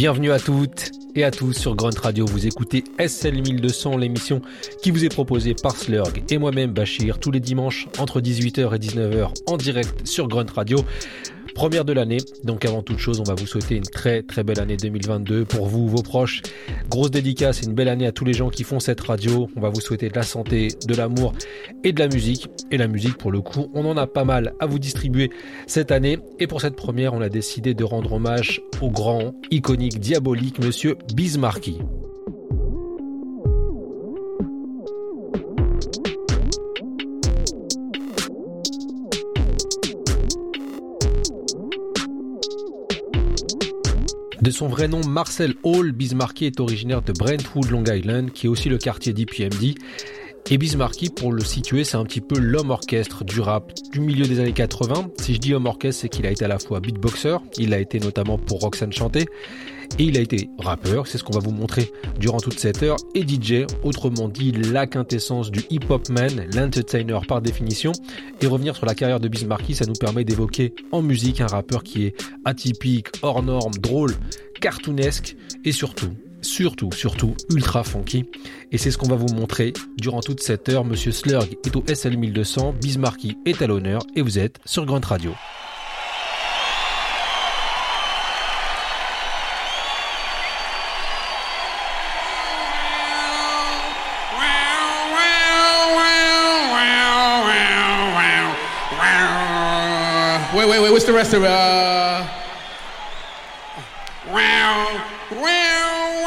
Bienvenue à toutes et à tous sur Grunt Radio. Vous écoutez SL 1200, l'émission qui vous est proposée par Slurg et moi-même Bachir tous les dimanches entre 18h et 19h en direct sur Grunt Radio. Première de l'année, donc avant toute chose, on va vous souhaiter une très très belle année 2022 pour vous, vos proches. Grosse dédicace une belle année à tous les gens qui font cette radio. On va vous souhaiter de la santé, de l'amour et de la musique. Et la musique, pour le coup, on en a pas mal à vous distribuer cette année. Et pour cette première, on a décidé de rendre hommage au grand, iconique, diabolique monsieur Bismarcky. De son vrai nom, Marcel Hall, Bismarcky est originaire de Brentwood, Long Island, qui est aussi le quartier d'IPMD. Et Bismarcky, pour le situer, c'est un petit peu l'homme orchestre du rap du milieu des années 80. Si je dis homme orchestre, c'est qu'il a été à la fois beatboxer, il a été notamment pour Roxanne chanter, et il a été rappeur, c'est ce qu'on va vous montrer durant toute cette heure, et DJ, autrement dit la quintessence du hip-hop man, l'entertainer par définition. Et revenir sur la carrière de Bismarcky, ça nous permet d'évoquer en musique un rappeur qui est atypique, hors norme, drôle, cartoonesque, et surtout, surtout, surtout ultra funky. Et c'est ce qu'on va vous montrer durant toute cette heure. Monsieur Slurg est au SL 1200, Bismarcky est à l'honneur, et vous êtes sur Grunt Radio. Wait, wait. What's the rest of it? Uh, wow, wow,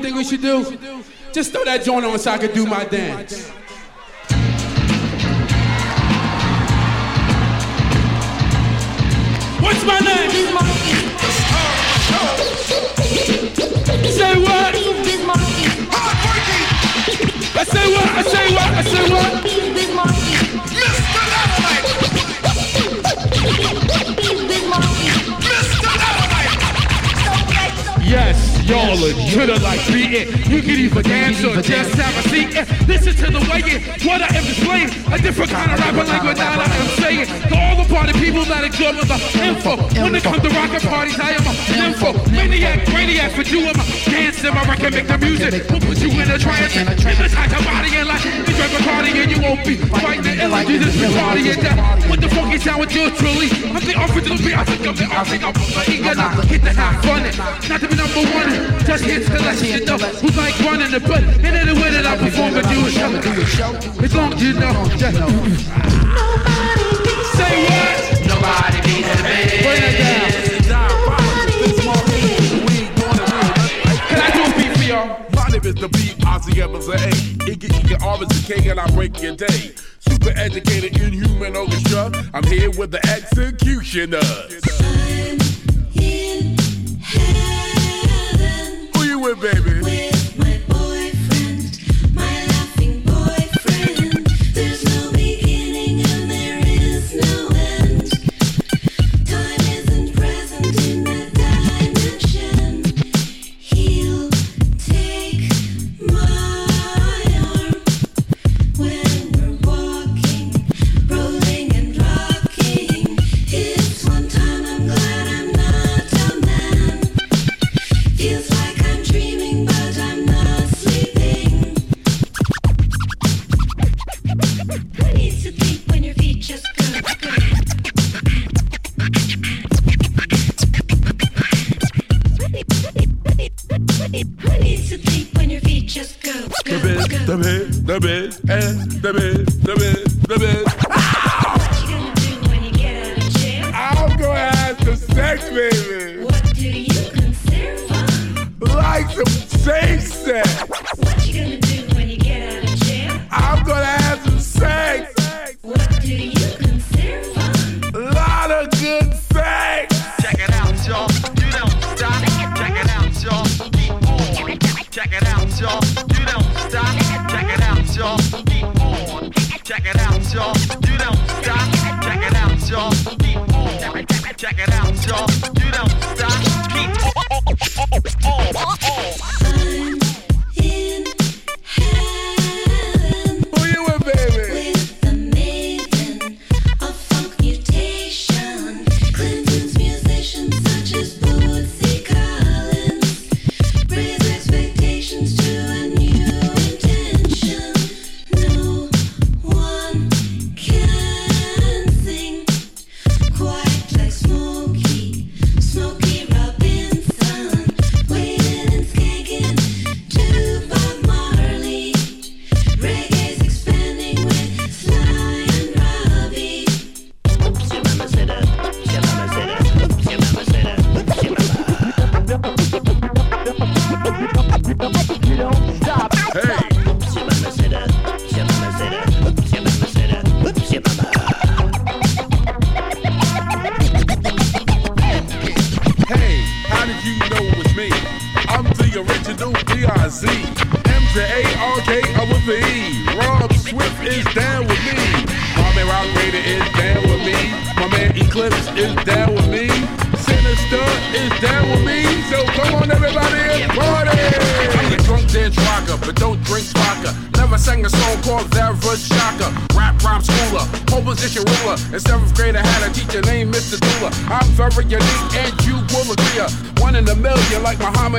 what think we should do? Just throw that joint on so I can do my dance. What's my name? Say what? I say what? I say what? I say what? Yes, y'all legit like me. You can either dance or just have a seat. Listen to the way it, what I am displaying. A different kind of rapper language now I am saying. To all the party people that enjoy with the info. When it comes to rockin' parties, I am a info. Maniac, brainiac for doing my dance and my record, make the music. We'll put you in a trance. Hypnotize your body and like you a party and you won't be fighting the ill. You just be partying down with the funky sound with yours truly. I'm the original beat. I think I'm the I think I'm the eager. Hit the have fun. it. Not to be number one. Just hits to let you know who's like running the butt. And in the way that I perform and do a show. As long as you know. Just, Say what? Nobody beats the Bring it down. That part we going we going we can I do a beat for y'all? My name is the B, Ozzy Evans, a A. Iggy, Iggy, R is the K, and I break your day. Super educated, inhuman orchestra. I'm here with the executioners. I'm in heaven. Who you with, baby?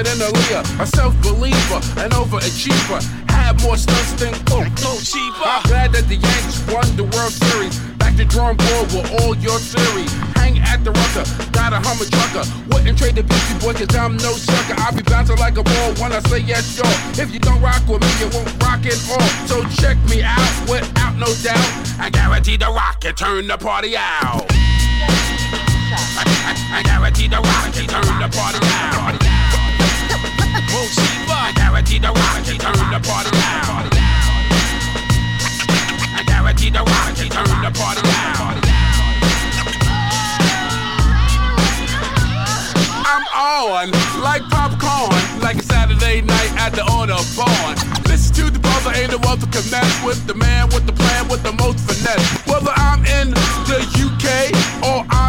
Muhammad and Aaliyah. A self believer, an overachiever. Had more stunts than Coke. No cheaper. I'm glad that the Yankees won the World Series. Back to drawing board with all your theories. Hang at the rucker, got a hummer trucker. Wouldn't trade the Beastie Boy, cause I'm no sucker. I'll be bouncing like a ball when I say yes, yo. If you don't rock with me, you won't rock it all. So check me out without no doubt. I guarantee the rock and turn the party out. I, I, I guarantee the rock and turn the party out. I guarantee the rock and turn the party out. I guarantee the rock and turn the party out. I'm on like popcorn, like a Saturday night at the Autobahn. Listen to the brother, ain't no other can mess with the man with the plan with the most finesse. Whether I'm in the UK or I'm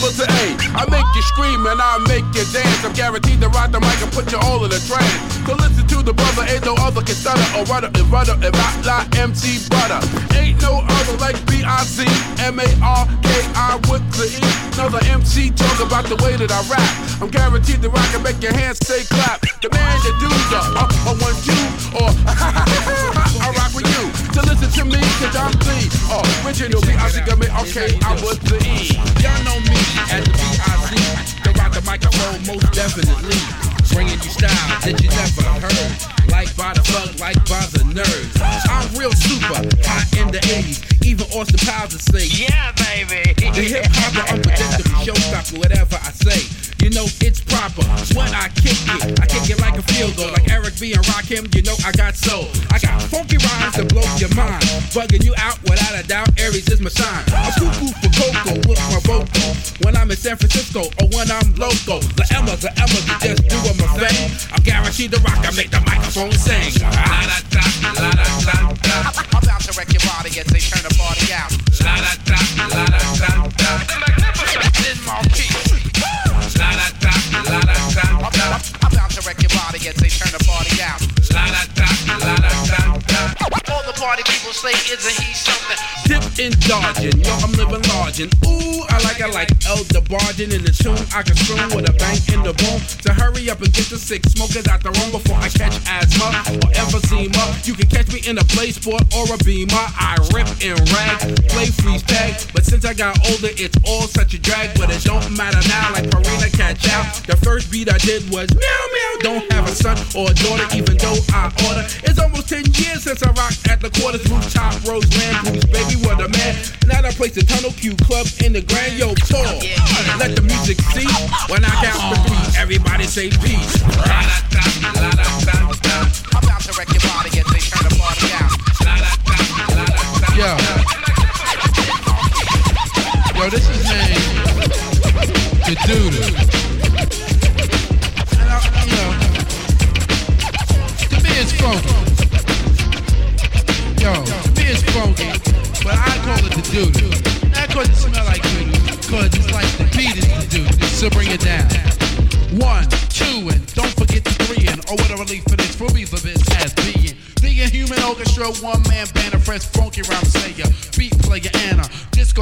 B-I-C-M to A. I make you scream and I make you dance. I'm guaranteed to ride the mic and put you all in a trance. So listen to the brother, ain't no other can stutter or rudder and rudder and rock like MC Butter. Ain't no other like B-I-C-M-A-R-K-I with the E. Another MC talk about the way that I rap. I'm guaranteed to rock and make your hands stay clap. The man that do the up or one two or I rock with you. So listen to me, cause I'm the original B-I-C, okay, I'm with the E. Y'all know me as the B-I-C. To rock the microphone most definitely. Bringing you style that you never heard. Like by the bug, like by the nerds. I'm real super, hot in the 80s. Even Austin Powers would say, Yeah, baby. the hip hop unpredictable, showstopper, whatever I say. You know it's proper. When I kick it, I kick it like a field goal. Like Eric B and Rakim, you know I got soul. I got funky rhymes that blow your mind. Bugging you out without a doubt, Aries is my sign. I'm cuckoo for Coco with my vocal. When I'm in San Francisco or when I'm local. The Emma, the Emma, the just doing my thing. I'm guaranteed to rock, I make the microphone sing. La da da, la da da da. I'm about to wreck your body as they turn the party out. La da da, la da da da. In my wreck your body as they turn the party out. Party people say, isn't he something? Dip in dodging, yo, I'm living large and ooh, I like I like Elder Bargin in the tune. I can swim with a bang in the boom. So hurry up and get the six smokers out the room before I catch asthma or emphysema. You can catch me in a play sport or a beamer. I rip and rag, play freeze tag. But since I got older, it's all such a drag. But it don't matter now, like Farina catch out. The first beat I did was meow meow. Don't have a son or a daughter, even though I order. It's almost 10 years since I rocked at the quarters, rooftop, rose, baby, what a man. Now I place the Tunnel Q Club in the Grand Yo Tour. Let the music see When I count to three, everybody say peace. The. Yo. Yo, this is name the Doodoo. So bring it down. One, two, and don't forget the three, and oh, what a relief it is for me for this as being. The Inhuman Orchestra, one man band, a fresh funky rhyme slayer, beat player, and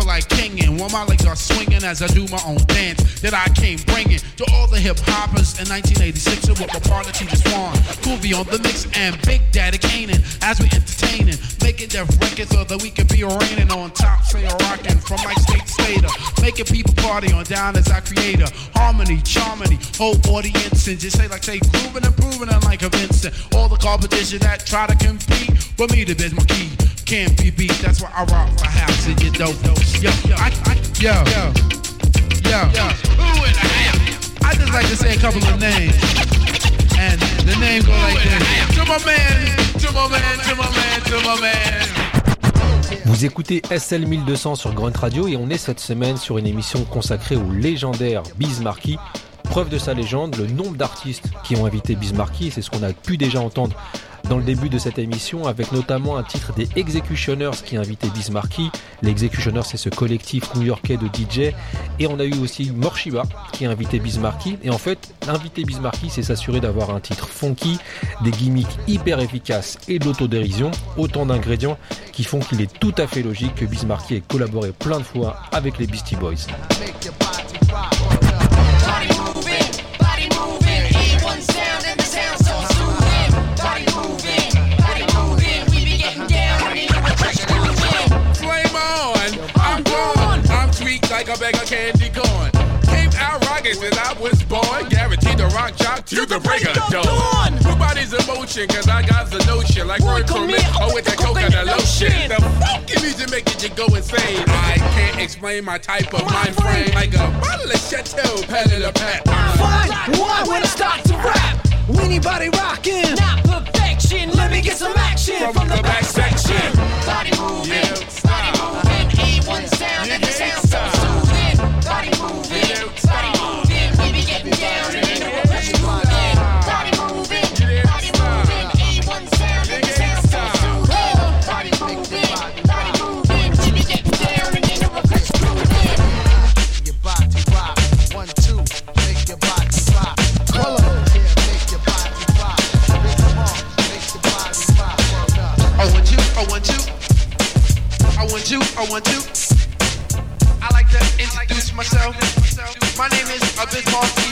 like king. And while my legs are swinging as I do my own dance that I came bringing to all the hip hoppers in 1986. And with my partner, T. Swan, Cool V on the mix, and Big Daddy Kane as we entertaining, making deaf records so that we can be reigning on top, say rocking from like state to state, making people party on down as I create a Harmony, charmony, whole audience, and just say like say grooving and proving it like a Vincent. All the competition that try to compete, but me to Biz Markie Vous écoutez SL 1200 sur Grunt Radio et on est cette semaine sur une émission consacrée au légendaire Biz Preuve de sa légende, le nombre d'artistes qui ont invité Bismarcky, c'est ce qu'on a pu déjà entendre dans le début de cette émission, avec notamment un titre des Executioners qui a invité Bismarcky. Les Executioners, c'est ce collectif new-yorkais de DJ. Et on a eu aussi Morshiba qui a invité Bismarcky. Et en fait, inviter Bismarcky, c'est s'assurer d'avoir un titre funky, des gimmicks hyper efficaces et de l'autodérision. Autant d'ingrédients qui font qu'il est tout à fait logique que Bismarcky ait collaboré plein de fois avec les Beastie Boys. Like a bag of candy corn. Came out rocking since I was born. Guaranteed to rock jock to the break of dawn. Two bodies in motion, cause I got the notion. Like word from me, oh, with that coconut lotion. The funky music making you go insane. I can't explain my type of mind frame. Like a bottle of Chateau, patted a pat. Fine, why when I start to rap? Anybody rocking? Not perfection, Let me get some action From the back section. Body moving, Yeah, body moving, E1 sound and the sound so is Biz Markie.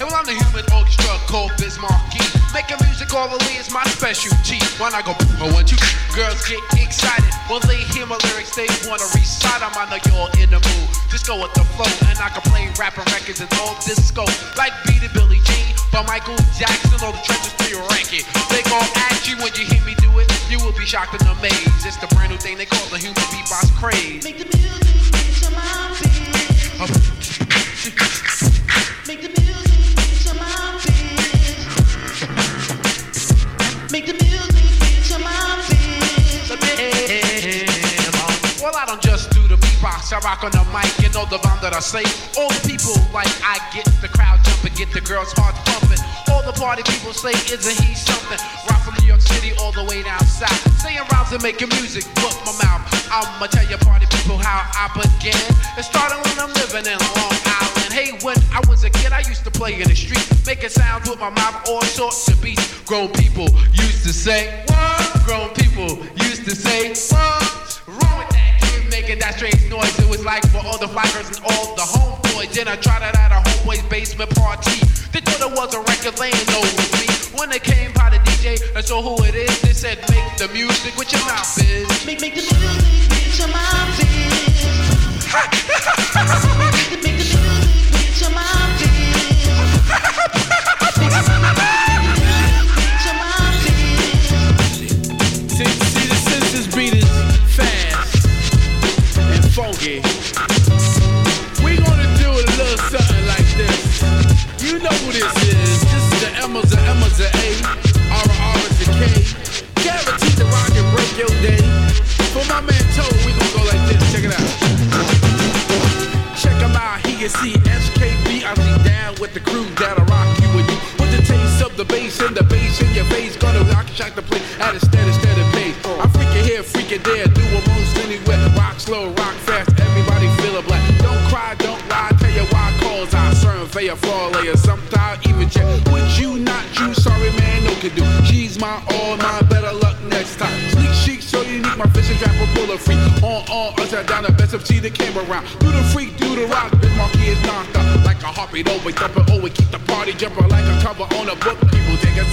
And well, I'm the human orchestra called Biz Markie. Making music orally is my specialty. When I go, oh, I want you. Girls get excited when they hear my lyrics. They wanna recite 'em. I know you're in the mood. Just go with the flow, and I can play rapping records and all disco. Like Beat It, Billie Jean, by Michael Jackson, all the trenches to your record. They gon' ask you when you hear me do it. You will be shocked and amazed. It's the brand new thing they call the human beatbox craze. Make the music reach your mind, I rock on the mic, you know the rhyme that I say. All the people like I get the crowd jumping, get the girls' hearts pumping. All the party people say, isn't he something? Rock from New York City all the way down south. Saying rhymes and making music, book my mouth. I'ma tell you party people how I began. It started when I'm living in Long Island. Hey, when I was a kid, I used to play in the street, making sounds with my mouth, all sorts of beats. Grown people used to say, what? Grown people used to say, what? Wrong with that kid making that strange noise. It was like for all the fly girls and all the homeboys. Then I tried it at a homeboy's basement party. They thought it was a record laying over me. When they came by the DJ and saw who it is, they said, make the music with your mouth, biz. Make, make the music reach your mind, Make M's and A, R R is the K. Guaranteed to rock and break your day. For my man Toe, we gonna go like this. Check it out. Check him out, he can see SKB. I see down with the crew that'll rock you with you. With the taste of the bass and the bass in your face. Gonna rock, shock the place at a steady, steady pace. I'm freaking here, freaking there. Do a most anywhere. Rock slow, rock fast. Everybody feel it black. Don't cry, don't lie. Tell you why calls I survey a fall can do. She's my all, my better luck next time. Sneak chic, so unique. My vision trap will a bullet free. On, on, upside down. The best of see the camera round. Do the freak, do the rock. This marquee is knocked out. Like a heartbeat, always thumping, always keep the party jumping. Like a cover on a book. People take a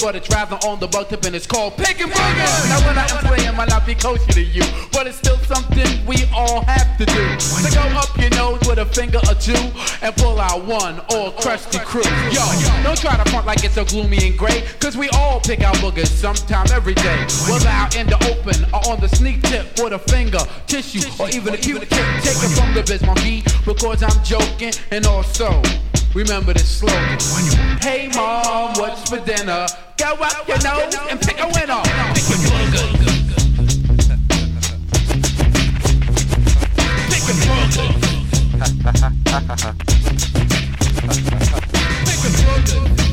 but it's rather on the bug tip and it's called picking booger. Now, when I am playing, might not be kosher to you, but it's still something we all have to do. So go up your nose with a finger or two and pull out one or crusty crew. Yo, don't try to front like it's so gloomy and gray, cause we all pick out boogers sometime every day. Whether out in the open or on the sneak tip with a finger, tissue, or even a Q-tip. Take it from the Biz Markie, because I'm joking, and also remember this slogan. Hey mom, what's for dinner? Go up your nose and pick a winner. Pick a booger. Pick a booger. Pick a booger.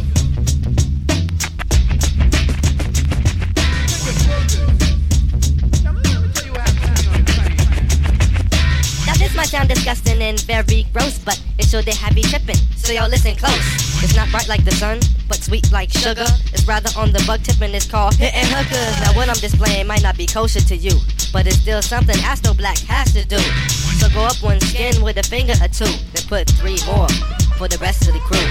Sound disgusting and very gross, but it sure they have you tripping. So y'all listen close. It's not bright like the sun, but sweet like sugar. It's rather on the bug tip and it's called hitting hookers. Now what I'm displaying might not be kosher to you, but it's still something Astro Black has to do. So go up one skin with a finger or two, then put three more for the rest of the crew.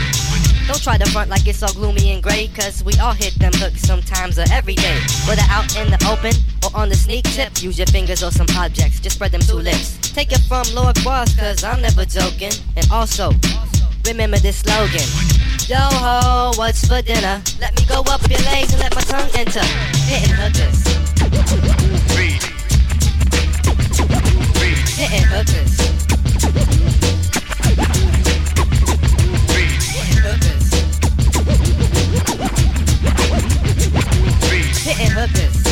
Don't try to front like it's all gloomy and gray, cause we all hit them hooks sometimes or every day. Whether out in the open or on the sneak tip, use your fingers or some objects, just spread them two lips. Take it from Lord Boss, cause I'm never joking. And also, remember this slogan. Yo ho, what's for dinner? Let me go up your legs and let my tongue enter. Hitting hookers. Hitting hookers. Hitting hookers. Hitting hookers.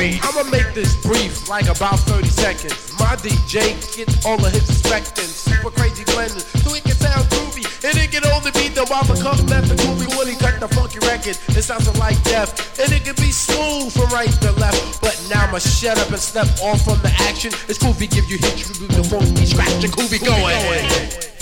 I'ma make this brief, like about 30 seconds. My DJ gets all of his expecting, super crazy blending, so it can sound groovy. And it can only be the Wamba Cup method groovy when he cut the funky record. It sounds like death, and it can be smooth from right to left. But now I'ma shut up and step off from the action. It's groovy, give you hits, you the funky scratch, and groovy go ahead.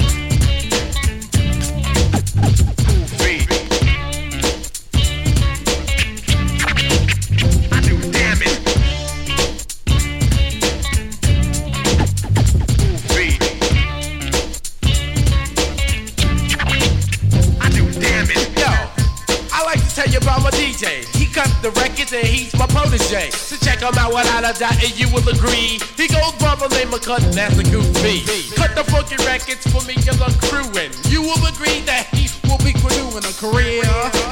The records and he's my protege. So check him out without a doubt and you will agree. He goes by the name of Cut, that's a good fee. Cut the funky records for me and the crew and you will agree that he will be renewing a career.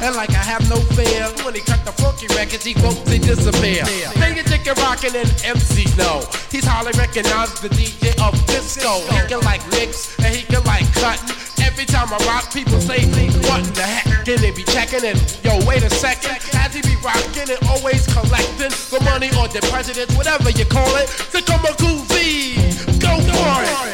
And like I have no fear, when he cut the funky records, he won't they disappear. They get chicken rockin' and MCs know. He's highly recognized the DJ of disco. He can like mix and he can like cutting. Every time I rock, people say, what the heck? Can they be checking it? Yo, wait a second. Has he be rocking and always collecting the money or the presidents, whatever you call it? To come a groovy. Go for it.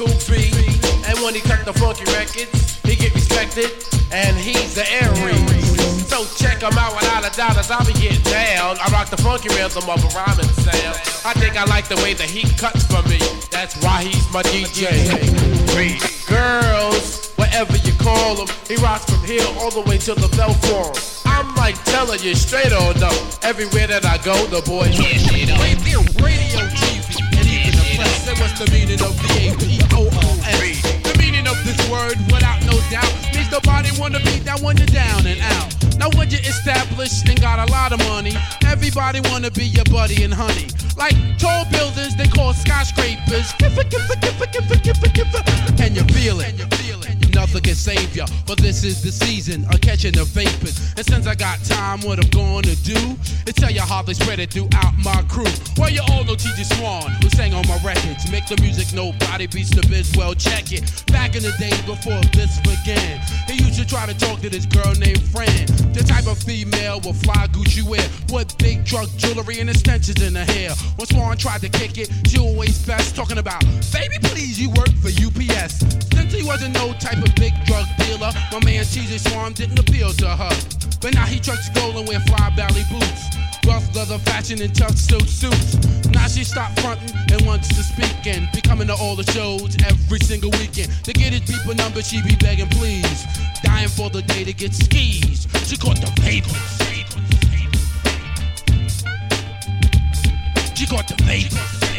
Cool V. And when he cut the funky records, he get respected. And he's the Aries. So check him out without a doubt as I be getting down. I rock the funky rhythm of a rhyming sound. I think I like the way that he cuts for me. That's why he's my DJ. Girls, whatever you call him, he rocks from here all the way to the Bell Forum. I'm like telling you straight on up. Everywhere that I go, the boys radio, radio, Say what's the meaning of the V-A-P-O-O-S? The meaning of this word, without no doubt, means nobody wanna beat that one you're down and out. Now when you're established and got a lot of money, everybody wanna be your buddy and honey. Like tall buildings, they call skyscrapers. Can you feel it? Save ya, but this is the season of catching the vapors. And since I got time, what I'm gonna do is tell you how they spread it throughout my crew. Well, you all know TJ Swan, who sang on my records. Make the music nobody beats the biz, well, check it. Back in the days before this began, he used to try to talk to this girl named Fran. The type of female with fly Gucci wear, with big drug jewelry and extensions in her hair. When Swan tried to kick it, she always best talking about, baby, please, you work for UPS. Since he wasn't no type of big drug dealer, my man TJ Swan didn't appeal to her. But now he trucks gold and wear fly belly boots. Rough leather fashion and tough silk suits. Now she stopped fronting and wants to speak and be coming to all the shows every single weekend. To get his people number, she be begging please. Dying for the day to get skis. She caught the papers. She caught the papers.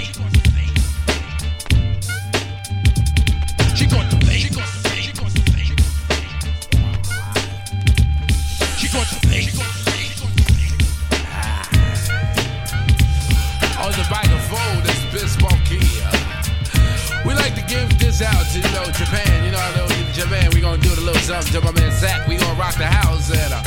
To, you know, Japan. You know, I know Japan, we gonna do the little something to my man Zach. We gonna rock the house. And uh,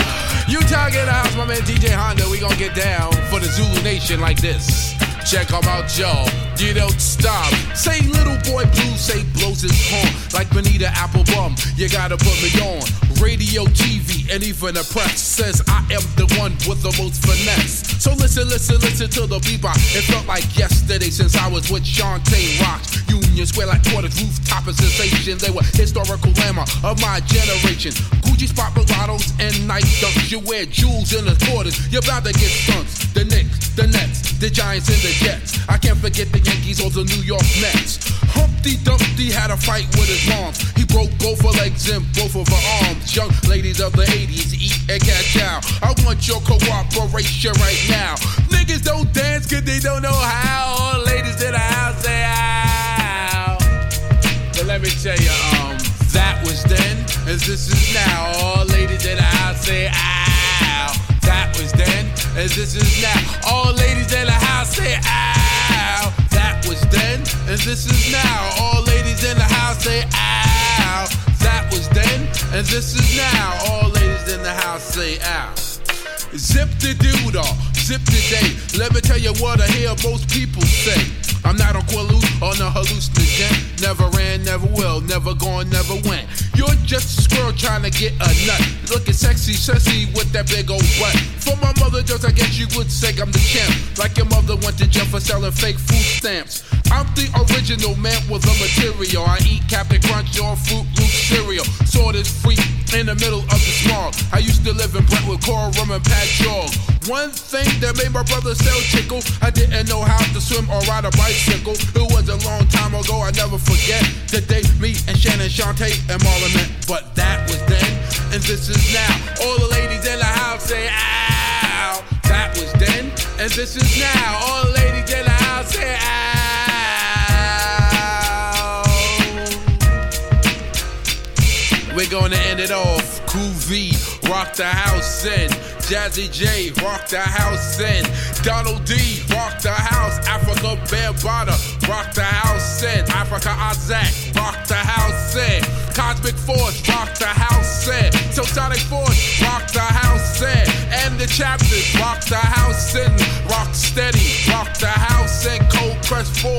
Utah get the house, my man DJ Honda. We gonna get down for the Zulu Nation like this. Check Check 'em out, y'all. You don't stop. Say little boy blue, say blows his horn like Bonita Applebum. You gotta put me on radio, TV, and even the press says I am the one with the most finesse. So listen, listen, listen to the bebop. It felt like yesterday since I was with Shantae Rocks. Union Square like quarters, rooftop a sensation. They were historical glamour of my generation. Gucci spot bottles and night dunks. You wear jewels in the quarters. You're about to get stunts. The Knicks, the Nets, the Giants, and the Jets. I can't forget the Yankees or the New York Mets. Humpty Dumpty had a fight with his moms. He broke both her legs and both of her arms. Young ladies of the 80s, eat and catch out. I want your cooperation right now. Niggas don't dance cause they don't know how. All ladies in the house say ow. But let me tell you, um, that was then, as this is now. All ladies in the house say ow. That was then, as this is now. All ladies in the house say ow. Was then, as this is now. All ladies in the house say ow. That was then, and this is now. All ladies in the house say ow. Zip the off, zip the day. Let me tell you what I hear most people say. I'm not on Quaalude on a hallucinogen. Never ran, never will, never gone, never went. You're just a squirrel trying to get a nut. Looking sexy, sexy with that big old butt. For my mother, just I guess you would say I'm the champ. Like your mother went to jail for selling fake food stamps. I'm the original man with the material. I eat Captain Crunch or Fruit Loop cereal. Saw this freak in the middle of the smog. I used to live in Brentwood, Coral Rum and Pat Jog. One thing that made my brother sell chickle, I didn't know how to swim or ride a bicycle. It was a long time ago, I never forget the day me and Shannon, Shantae, and Marlon met. But that was then, and this is now. All the ladies in the house say, ow. That was then, and this is now. All the ladies in the house say, ow. We're gonna end it off. V, rock the house in. Jazzy Jay, rock the house in. Donald D, rock the house. Afrika Bambaataa, rock the house in. Africa Isaac, rock the house in. Cosmic Force, rock the house in. Sonic Force, rock the house in. And the chapters, rock the house in. Rock steady, rock the house in. Cold Crush 4,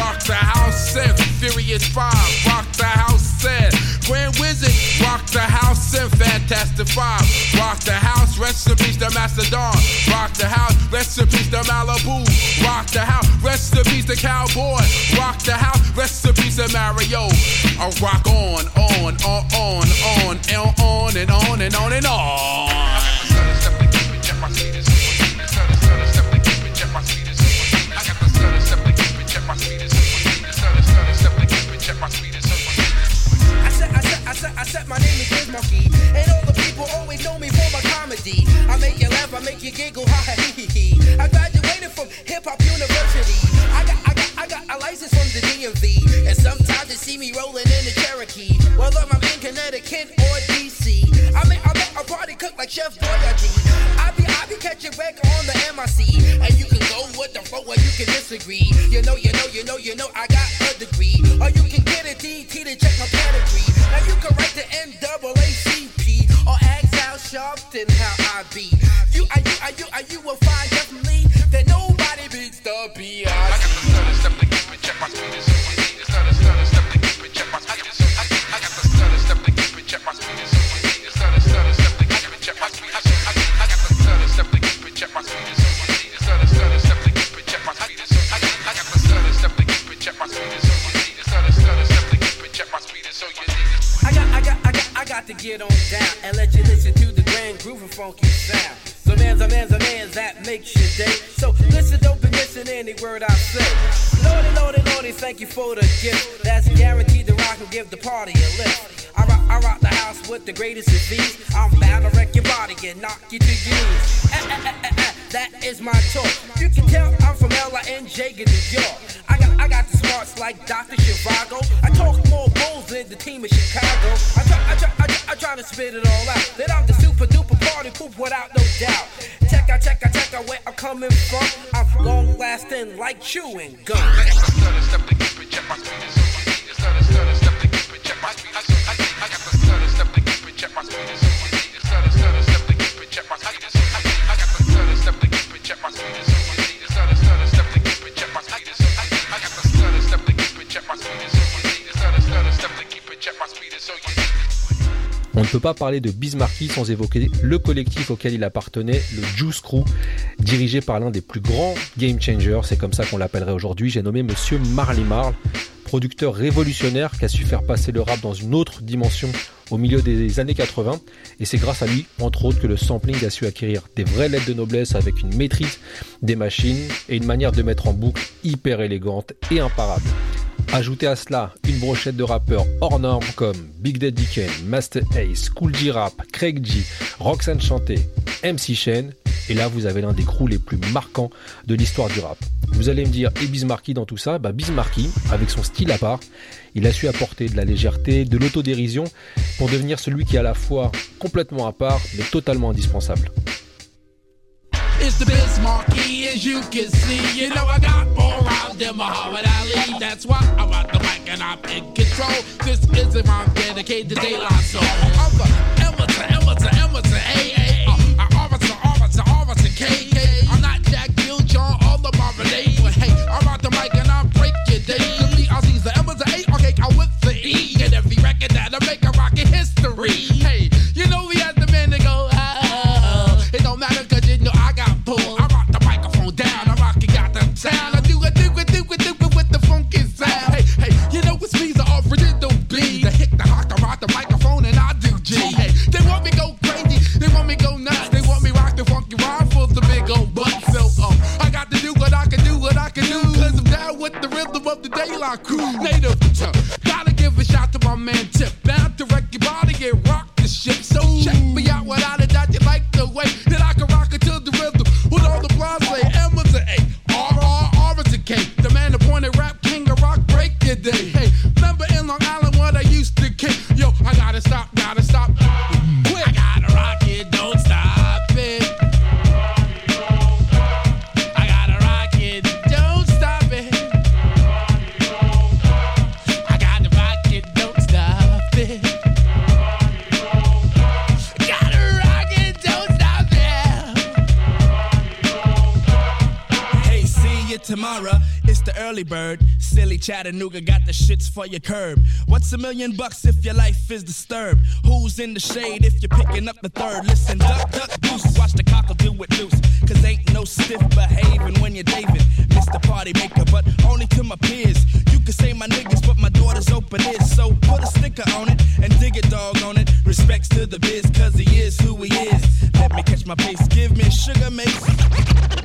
rock the house in. Furious 5, rock the house in. Grand Wizard, rock the house in. Fantastic Five, rock the house. Rest in peace to Mastodon, rock the house. Rest in peace to Malibu, rock the house. Rest in peace to Cowboy, rock the house. Rest in peace to Mario. I rock on, on, on, on, on, and on and on and on and on. I make you giggle, ha ha hee hee. I graduated from Hip Hop University. I got, I got, I got a license from the DMV, and sometimes they see me rolling in the Cherokee, whether I'm in Connecticut or DC. I make, I make a party cook like Chef Boyardee. I be, I be catching wreck on the MIC, and you can go with the flow or you can disagree. You know, you know, you know, you know, I got a degree, or you can get a DT to check my pedigree. Now you can write the NAACP for the gift. That's guaranteed to rock and give the party a lift. I rock, I rock the house with the greatest of these. I'm bound to wreck your body and knock you to knees. Eh, eh, eh, eh, eh, that is my talk. You can tell I'm from L.I.N.J. New York. I got, I got the smarts like Dr. Zhivago. I talk more bulls than the team of Chicago. I try, I try, I try, I try to spit it all out. Then I'm the super duper party poop without no doubt. Check out, check out, check out where I'm coming from. I'm long lasting like chewing gum. On ne peut pas parler de Bismarcky sans évoquer le collectif auquel il appartenait, le Juice Crew, dirigé par l'un des plus grands game changers, c'est comme ça qu'on l'appellerait aujourd'hui, j'ai nommé Monsieur Marley Marl, producteur révolutionnaire qui a su faire passer le rap dans une autre dimension au milieu des années 80, et c'est grâce à lui, entre autres, que le sampling a su acquérir des vraies lettres de noblesse avec une maîtrise des machines et une manière de mettre en boucle hyper élégante et imparable. Ajoutez à cela une brochette de rappeurs hors normes comme Big Daddy Kane, Master Ace, Cool G Rap, Craig G, Roxanne Chanté, MC Shen, et là vous avez l'un des crews les plus marquants de l'histoire du rap. Vous allez me dire, et Bismarcky dans tout ça? Bah Bismarcky, avec son style à part, il a su apporter de la légèreté, de l'autodérision, pour devenir celui qui est à la fois complètement à part, mais totalement indispensable. It's the Biz Markie, as you can see. You know I got more rounds than Muhammad Ali. That's why I'm at the mic and I'm in control. This is a round dedicated to La Soul. I'm the Emerson, Emerson, Emerson, A.A. Uh, Officer, Officer, Officer, K.K. I'm not Jack Gill, John, all the Marmalade. But hey, I'm the mic and I break your day. To I see the Emerson, A. Okay, I the E. And every record that I make, I rock in history. Hey, can. Cause I'm down with the rhythm of the daylight crew. Native, gotta give a shout to my man Tip. Bound tomorrow. It's the early bird. Silly Chattanooga got the shits for your curb. What's a million bucks if your life is disturbed? Who's in the shade if you're picking up the third? Listen, duck, duck, goose. Watch the cockle do it loose. Cause ain't no stiff behaving when you're David. Mr. Party Maker, but only to my peers. You can say my niggas, but my daughter's open ears. So put a sticker on it and dig it, dog on it. Respects to the biz, cause he is who he is. Let me catch my pace, give me sugar mace.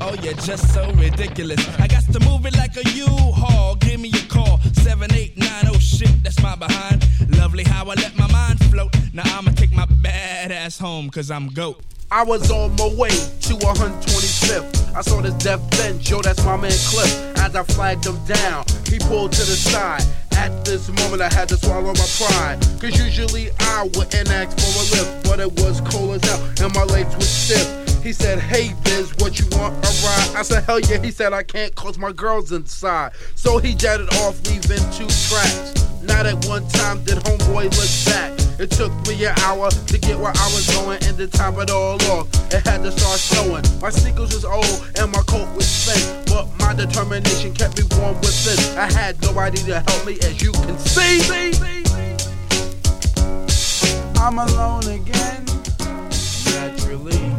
Oh, you're just so ridiculous. I got to move it like a U-Haul. Give me a call, 7890 shit, that's my behind. Lovely how I let my mind float. Now I'ma take my bad ass home, cause I'm GOAT. I was on my way to 125th. I saw this death bench, yo, that's my man Cliff. As I flagged him down, he pulled to the side. At this moment, I had to swallow my pride. Cause usually I wouldn't ask for a lift, but it was cold as hell and my legs were stiff. He said, Hey Biz, what you want a ride? I said, Hell yeah. He said, I can't cause my girl's inside. So he jetted off, leaving two tracks. Not at one time did homeboy look back. It took me an hour to get where I was going and to top it all off. It had to start snowing. My sneakers was old and my coat was spent, but my determination kept me warm within. I had nobody to help me, as you can see. I'm alone again, naturally.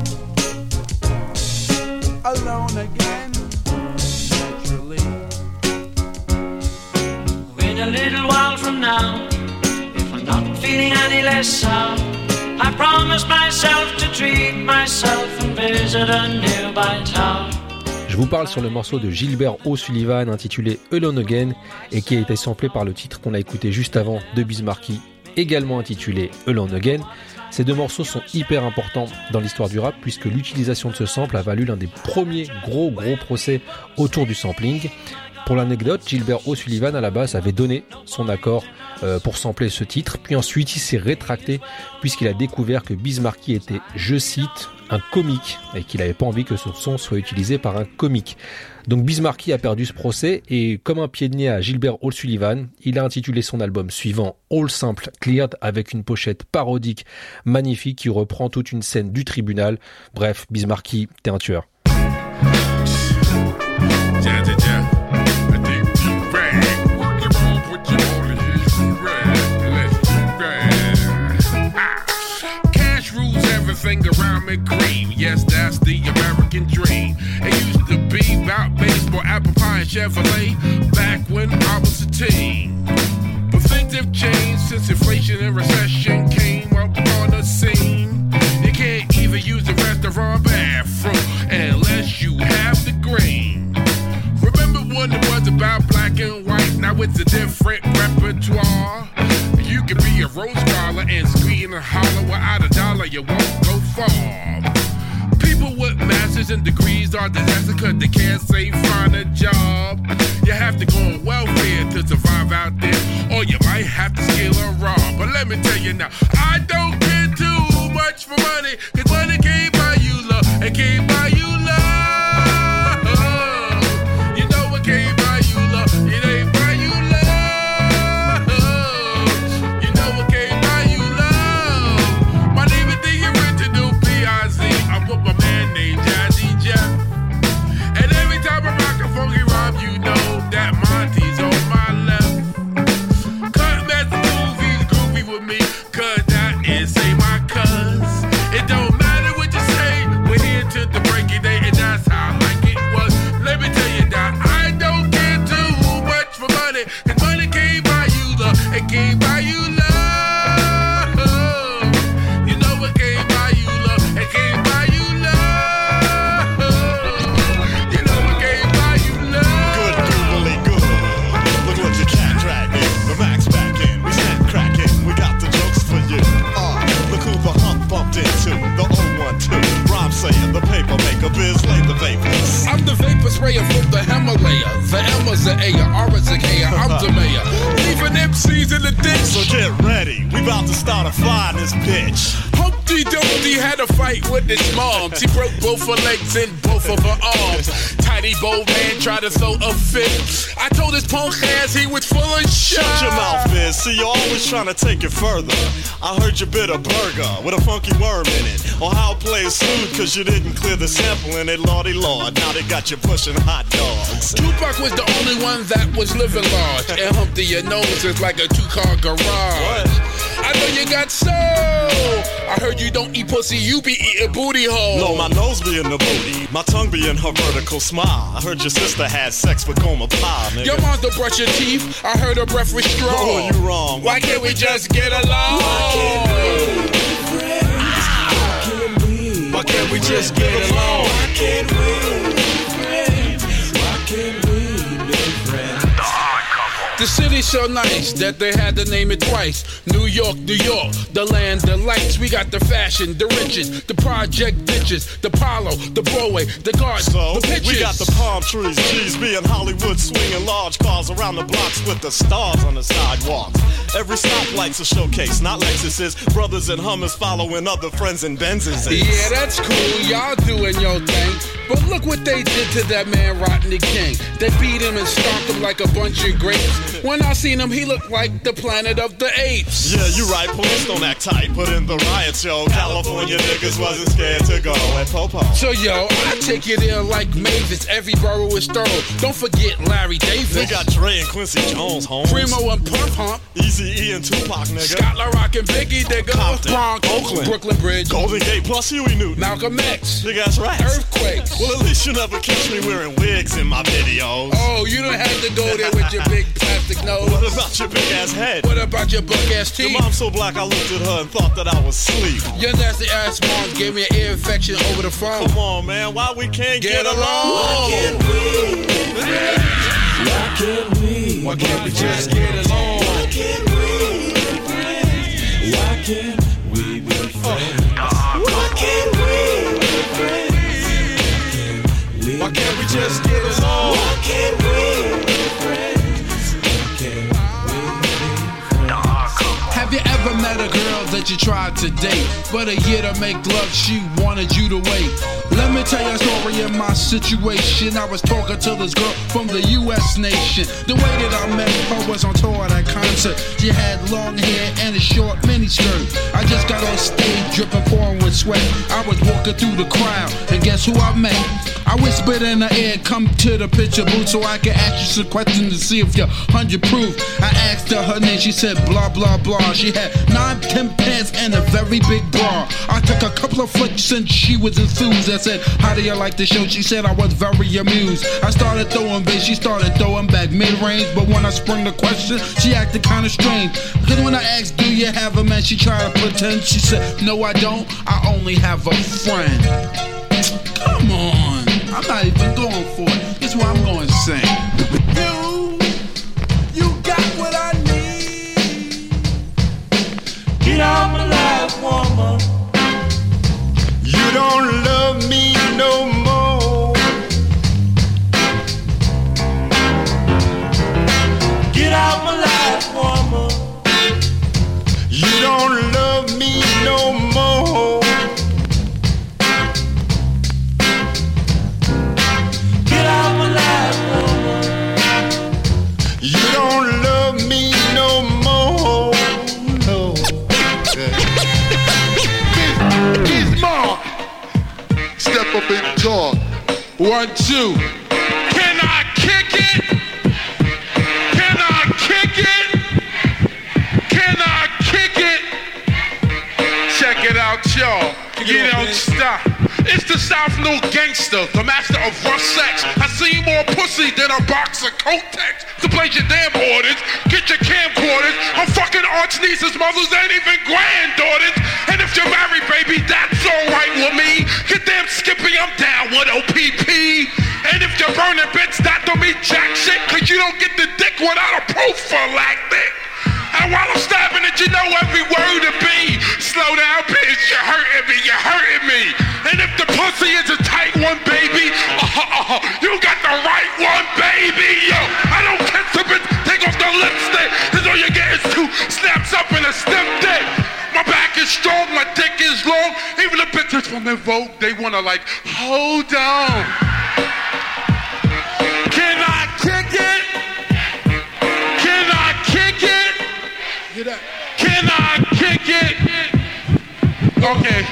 Alone again, Je vous parle sur le morceau de Gilbert O'Sullivan intitulé Alone Again et qui a été samplé par le titre qu'on a écouté juste avant de Bismarcky, également intitulé Alone Again. Ces deux morceaux sont hyper importants dans l'histoire du rap puisque l'utilisation de ce sample a valu l'un des premiers gros gros procès autour du sampling. Pour l'anecdote, Gilbert O'Sullivan à la base avait donné son accord euh, pour sampler ce titre, puis ensuite il s'est rétracté puisqu'il a découvert que Bismarcky était, je cite, un comique et qu'il n'avait pas envie que son son soit utilisé par un comique. Donc Bismarcky a perdu ce procès et comme un pied de nez à Gilbert O'Sullivan, il a intitulé son album suivant All Simple Cleared avec une pochette parodique magnifique qui reprend toute une scène du tribunal. Bref, Bismarcky, t'es un tueur. Around me cream. Yes, that's the American dream. It used to be about baseball, apple pie, and Chevrolet back when I was a teen. But things have changed since inflation and recession came up on the scene. You can't even use the restaurant bathroom unless you have the green. Remember when it was about black and white? Now it's a different repertoire. You can be a rose scholar and scream and holler without a dollar, you won't go far. People with masters and degrees are disaster cause they can't say find a job. You have to go on welfare to survive out there, or you might have to steal or rob. But let me tell you now, I don't care too much for money, cause money can't buy you love, it can't buy. You trying to take it further. I heard you bit a burger with a funky worm in it. Or how it plays smooth cause you didn't clear the sample in it. Lordy Lord, now they got you pushing hot dogs. Tupac was the only one that was living large. And Humpty, your nose is like a two car garage. I know you got soul. I heard you don't eat pussy, you be eating booty hole. No, my nose be in the booty, my tongue be in her vertical smile. I heard your sister had sex with Gomer Pyle, nigga. Your mom's to brush your teeth. I heard her breath was strong. Oh, you wrong. Why can't we just get along? Why can't we? Why can't we just get along? Why can't we The city's so nice that they had to name it twice. New York, New York, the land of lights. We got the fashion, the riches, the project bitches, the Apollo, the Broadway, the garden, So, the pictures. we got the palm trees, G's being Hollywood, swinging large cars around the blocks with the stars on the sidewalks. Every stoplight's a showcase, not Lexuses. Brothers and Hummers following other friends in Benzes. Yeah, that's cool. Y'all doing your thing. But look what they did to that man Rodney King. They beat him and stomped him like a bunch of grapes. When I seen him, he looked like the planet of the apes. Yeah, you right, police don't act tight. Put in the riots, yo. California niggas wasn't scared to go at popo. So yo, I take it in like Mavis. Every borough is thorough. Don't forget Larry Davis. We got Dre and Quincy Jones, home. Primo and Pump Hump. Easy E and Tupac, nigga. Scott La Rock and Biggie, nigga. Compton, Bronx, Oakland, Brooklyn Bridge, Golden Gate plus Huey Newton. Malcolm X, Nigga, that's right. Earthquake. Well, at least you never catch me wearing wigs in my videos. Oh, you don't have to go there with your big plastic plastic nose? What about your big ass head? What about your buck ass teeth? Your mom's so black I looked at her and thought that I was asleep. Your nasty ass mom gave me an ear infection over the phone. Come on, man, why we can't get, Get along? along. Why can't we? Why can't we just get along? Why can't we? Why can't we be friends? Why can't we be friends? Why can't we just that you tried to date, but a year to make love, she wanted you to wait? Let me tell you a story in my situation. I was talking to this girl from the U.S. nation. The way that I met her was on tour at a concert. She had long hair and a short miniskirt. I just got on stage dripping, pouring with sweat. I was walking through the crowd, and guess who I met? I whispered in her ear, come to the picture booth so I can ask you some questions to see if you're 100 proof. I asked her her name, she said blah blah blah. She had nine, ten pants and a very big bra. I took a couple of flicks and she was enthused. I said, How do you like the show? She said I was very amused. I started throwing bass, she started throwing back mid range. But when I sprung the question, she acted kinda strange. Cause when I asked, Do you have a man? She tried to pretend. She said, No, I don't. I only have a friend. Come on. I'm not even going for it. This is what I'm going to. Don't love me no more. Get out my life, woman. You don't love me no more. And talk. One, two. Can I kick it? Can I kick it? Can I kick it? Check it out, y'all. You don't stop. It's the South New Gangster, the master of rough sex. I see more pussy than a box of Kotex. To play your damn orders, get your camcorders. I'm fucking aunts, nieces, mothers, ain't even granddaughters. And if you're married, baby, that's alright with me. Get damn Skippy, I'm down with OPP. And if you're burning bits, that don't mean jack shit, cause you don't get the dick without a prophylactic. And while I'm stabbing it, you know every word to be. Slow down, bitch, you're hurting me, you're hurting me. And if the pussy is a tight one, baby, uh, you got the right one, baby. Yo, I don't kiss the bitch, take off the lipstick. Cause all you get is two snaps up in a stiff dick. My back is strong, my dick is long. Even the bitches from the Vogue, they wanna like, hold on. Can I kick it? Can I kick it? Okay.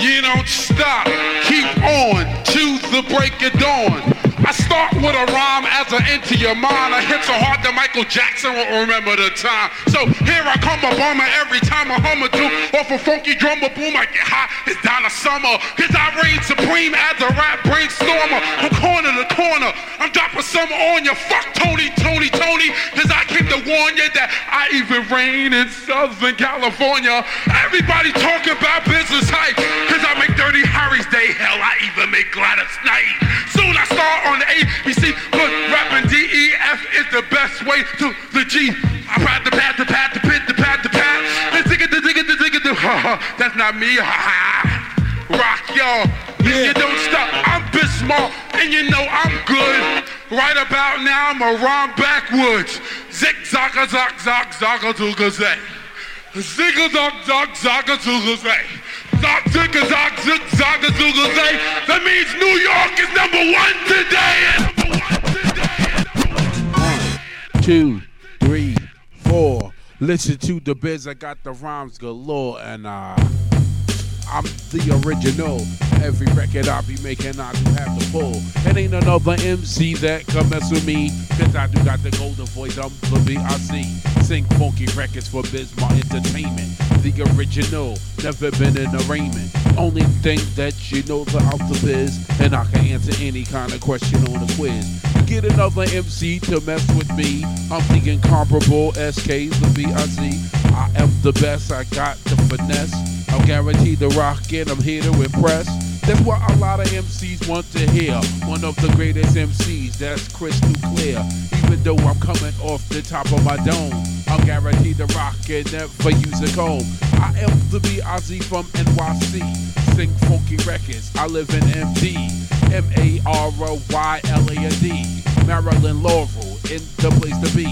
You don't stop. Keep on to the break of dawn. I start with a rhyme as I enter your mind. I hit so hard that Michael Jackson won't remember the time. So here I come a bomber every time I hum a tune. Off a funky drummer boom, I get hot. It's down to summer. Cause I reign supreme as a rap brainstormer. From corner to corner, I'm dropping some on you. Fuck Tony, Tony, Tony. Cause I came to warn you that I even reign in Southern California. Everybody talking about business hype. Cause I make Dirty Harry's Day. Hell, I even make Gladys Knight. Soon I start on the ABC. Cause rapping DEF is the best way to the G. I ride the pad, the pad, the pit, the pad, the pad. The zigga, the zigga, the zigga, the ha ha. That's not me. Ha ha. Rock y'all. If you don't stop, I'm Bismarck, and you know I'm good. Right about now, I'm a rhyme backwards. Zig zaga zag zag zaga zooga zay. Zigga zag zag zaga zooga zay. That means New York is number one today. Two, three, four. Listen to the biz. I got the rhymes galore, and uh. I'm the original. Every record I be making, I do have to pull. It ain't another MC that come mess with me. Cause I do got the golden voice, I'm the B.I.C. Sing funky records for Bismarck Entertainment. The original, never been in arraignment. Only thing that you know the biz, and I can answer any kind of question on the quiz. Get another MC to mess with me. I'm the incomparable SK, the BIZ. I am the best, I got the finesse. I'm guaranteed to rock it, I'm here to impress. That's what a lot of MCs want to hear. One of the greatest MCs, that's crystal clear. Even though I'm coming off the top of my dome, I'm guaranteed to rock and never use a comb. I am the BIZ from NYC. Sing funky records, I live in MD. M-A-R-Y-L-A-N-D. Maryland Laurel, in the place to be.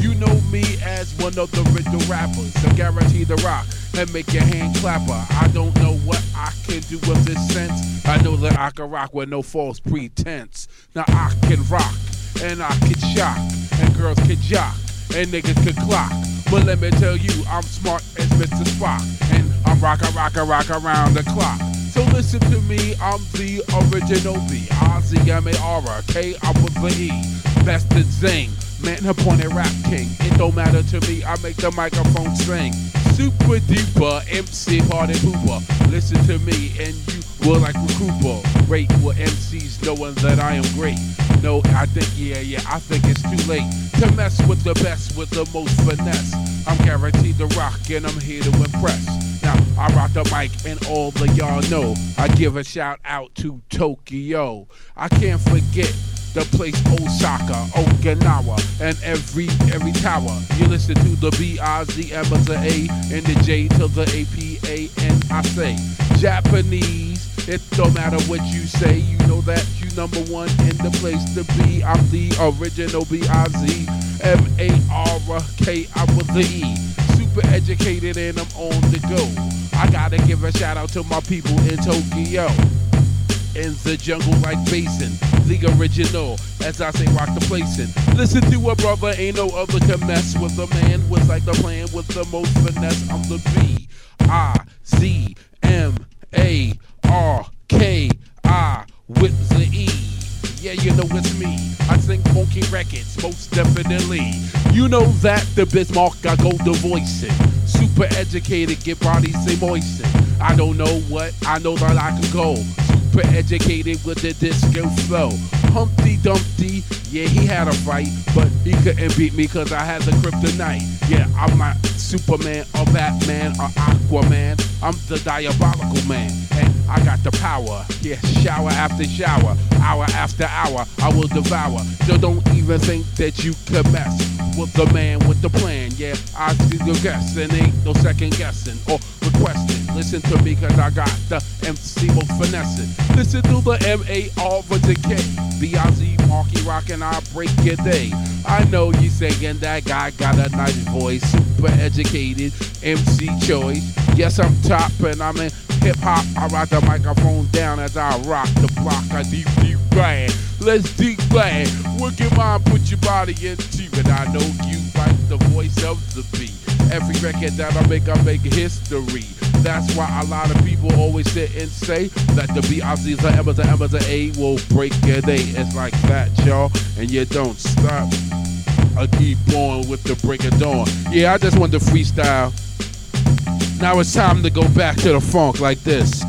You know me as one of the riddle rappers. I'm guaranteed to rock and make your hand clapper. I don't know what I can do with this sense. I know that I can rock with no false pretense. Now I can rock and I can shock, and girls can jock, and niggas can clock. But let me tell you, I'm smart as Mr. Spock, and I'm rockin', rockin', rock around the clock. So listen to me, I'm the original B. I-Z-M-A-R-K, I was the E. Best in zing, man, appointed rap king. It don't matter to me, I make the microphone sing. Super duper MC party pooper. Listen to me and you will like Recouper. Rate with MCs knowing that I am great. No, I think, yeah, yeah, I think it's too late to mess with the best with the most finesse. I'm guaranteed to rock and I'm here to impress. Now, I rock the mic and all the y'all know. I give a shout out to Tokyo. I can't forget the place Osaka, Okinawa, and every every tower. You listen to the B I Z M to the A and the J to the A P A N I say. Japanese, it don't matter what you say, you know that you number one in the place to be. I'm the original B I Z M A R K I with the E. Super educated and I'm on the go. I gotta give a shout out to my people in Tokyo in the jungle like basin. The original, as I say, rock the place in. Listen to a brother, ain't no other can mess with a man with like the plan with the most finesse. I'm the B I Z M A R K I with the E. Yeah, you know it's me. I sing funky records, most definitely. You know that the Bismarck, I go the voicing. Super educated, get bodies say moisten. I don't know what, I know that I can go. Super educated with the disco flow. Humpty Dumpty, yeah, he had a fight, but he couldn't beat me cause I had the kryptonite. Yeah, I'm not Superman or Batman or Aquaman. I'm the diabolical man, and I got the power. Yeah, shower after shower, hour after hour, I will devour. So don't even think that you can mess with the man with the plan. Yeah, I see your guess, and ain't no second guessing or requesting. Listen to me, cause I got the MC most finessing. Listen to the M A R with the K. B I Z Marky Rock, and I break your day. I know you saying that guy got a nice voice, super educated, MC choice. Yes, I'm top, and I'm in hip hop. I rock the microphone down as I rock the block. I deep, deep grind. Let's deep glad. Work your mind, put your body into it. I know you like the voice of the beat. Every record that I make, I make history. That's why a lot of people always sit and say that the BICs Emma to Emma to A will break your day. It's like that, y'all, and you don't stop. I keep on with the break of dawn. Yeah, I just want to freestyle. Now it's time to go back to the funk like this.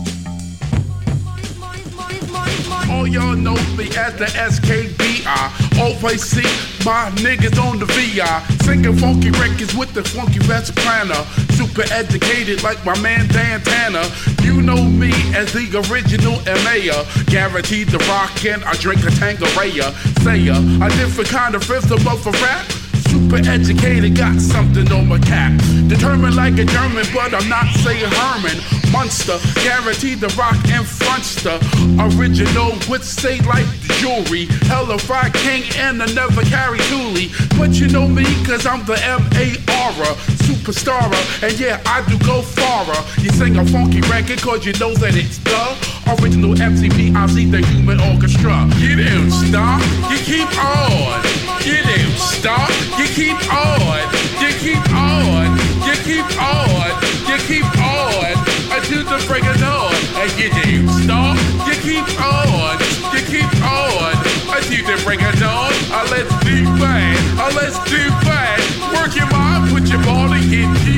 All y'all know me as the SKBI. Always see my niggas on the VI. Singing funky records with the funky best planner. Super educated like my man Dan Tanner. You know me as the original MA. Guaranteed to rock and I drink a Tangeraya. Say a different kind of fifth above for rap. Super educated, got something on my cap. Determined like a German, but I'm not saying Herman. Monster, guaranteed to rock and frontster. Original with say like the jewelry. Hella fried king and I never carry Thule. But you know me, cause I'm the M-A-R-A. Superstar, and yeah, I do go farther. You sing a funky record cause you know that it's the original MCP. I see the human orchestra. You don't stop, you keep on. You don't stop, you keep on. You keep on, you keep on, you keep on. Until the break of dawn. And you don't stop, you keep on, you keep on. Until the break of dawn. Uh, let's do bad, uh, let's do bad. Work your mind, put your body in G. You know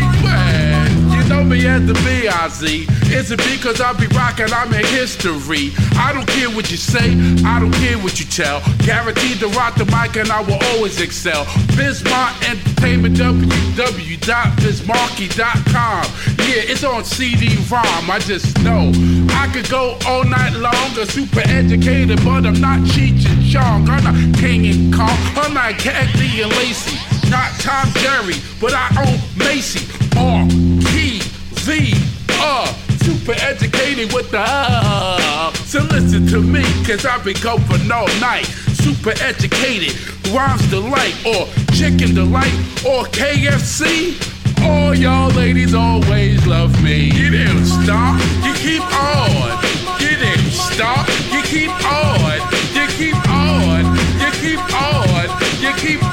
me the B-I-Z. Is it because I be rocking, I'm in history? I don't care what you say, I don't care what you tell. Guaranteed to rock the mic and I will always excel. Bismarck Entertainment, www.bismarcky.com. Yeah, it's on CD-ROM, I just know. I could go all night long, a super educated, but I'm not Cheech and Chong. I'm not King and Kong, I'm not Cagney and Lacey. Not Tom Jerry, but I own Macy. R, V, uh, super educated with the uh. So listen to me, cause I've been going all night. Super educated, rhymes delight, or chicken delight, or KFC. All y'all ladies always love me. You didn't stop, you keep on. You didn't stop, you keep on. You keep on, you keep on, you keep on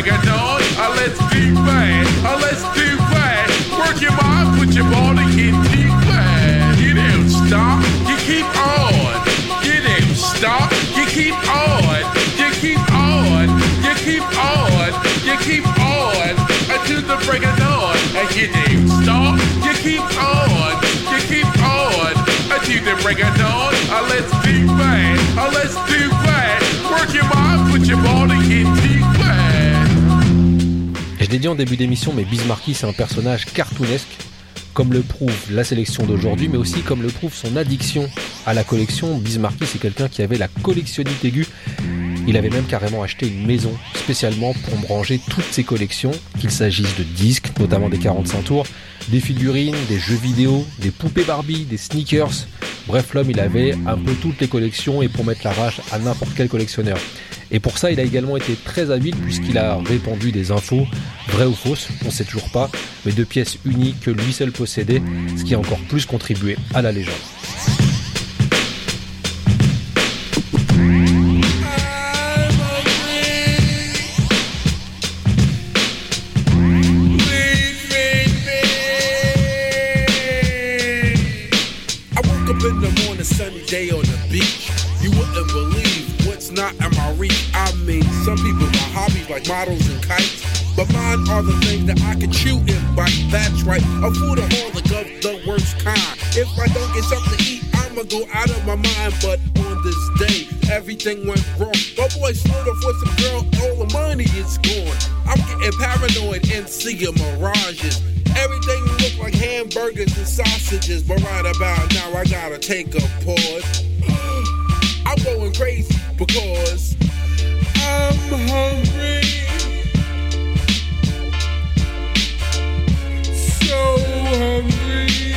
until break of dawn. Uh, let's do bad, uh, let's do bad. Work your mind, put your body in deep bad. You didn't stop, you keep on. You didn't stop, you keep on, you keep on, you keep on, you keep on until the break of dawn. And you didn't stop, you keep on, you keep on until the break of dawn. Uh, let's do bad, uh, let's do l'ai en début d'émission, mais Bismarcky, c'est un personnage cartoonesque, comme le prouve la sélection d'aujourd'hui, mais aussi comme le prouve son addiction à la collection. Bismarcky, c'est quelqu'un qui avait la collectionnite aiguë. Il avait même carrément acheté une maison spécialement pour ranger toutes ses collections, qu'il s'agisse de disques, notamment des 45 tours, des figurines, des jeux vidéo, des poupées Barbie, des sneakers. Bref, l'homme, il avait un peu toutes les collections et pour mettre la rage à n'importe quel collectionneur. Et pour ça, il a également été très habile puisqu'il a répandu des infos, vraies ou fausses, on ne sait toujours pas, mais de pièces uniques que lui seul possédait, ce qui a encore plus contribué à la légende. Some people got hobbies like models and kites. But mine are the things that I can chew and bite. That's right, a foodaholic of all the the worst kind. If I don't get something to eat, I'ma go out of my mind. But on this day, everything went wrong. My boy slowed up for some girl, all the money is gone. I'm getting paranoid and seeing mirages. Everything look like hamburgers and sausages, but right about now I gotta take a pause. I'm going crazy because hungry. So hungry.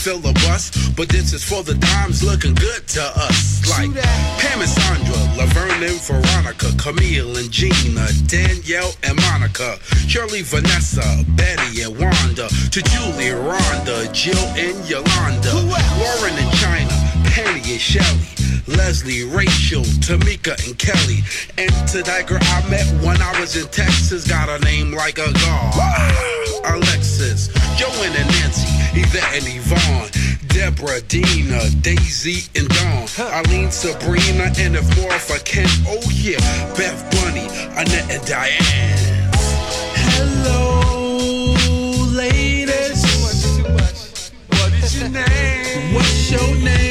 Fill a bus, but this is for the dimes looking good to us. Like Pam and Sandra, Laverne and Veronica, Camille and Gina, Danielle and Monica, Shirley, Vanessa, Betty and Wanda, to Julie, Rhonda, Jill and Yolanda, Lauren and China, Penny and Shelly. Leslie, Rachel, Tamika, and Kelly. And to that girl I met when I was in Texas, got a name like a god. Alexis, Joanne and Nancy, Yvette and Yvonne, Deborah, Dina, Daisy, and Dawn, Eileen, Sabrina, and if more if I can, oh yeah, Beth Bunny, Annette, and Diane. Hello, ladies. What is your name? What's your name?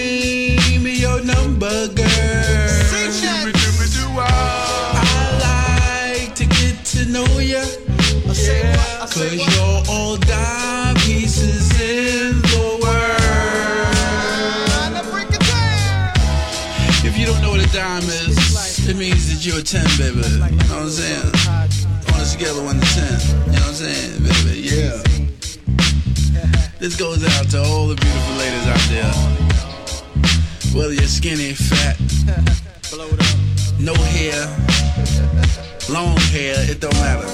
It you're a 10, baby. You know what I'm saying? On a scale of 1 to 10. You know what I'm saying, baby? Yeah. This goes out to all the beautiful ladies out there. Whether you're skinny, fat, no hair, long hair, it don't matter.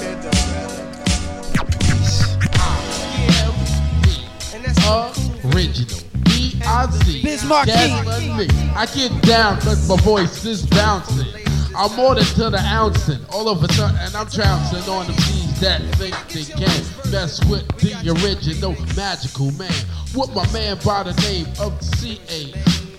Original. B-I-Z. Bismarck That's King. I get down cause my voice is bouncing. I'm more than to the ouncing. All of a sudden, and I'm trouncing on the bees that think they can mess with the original magical man. With my man by the name of C.A.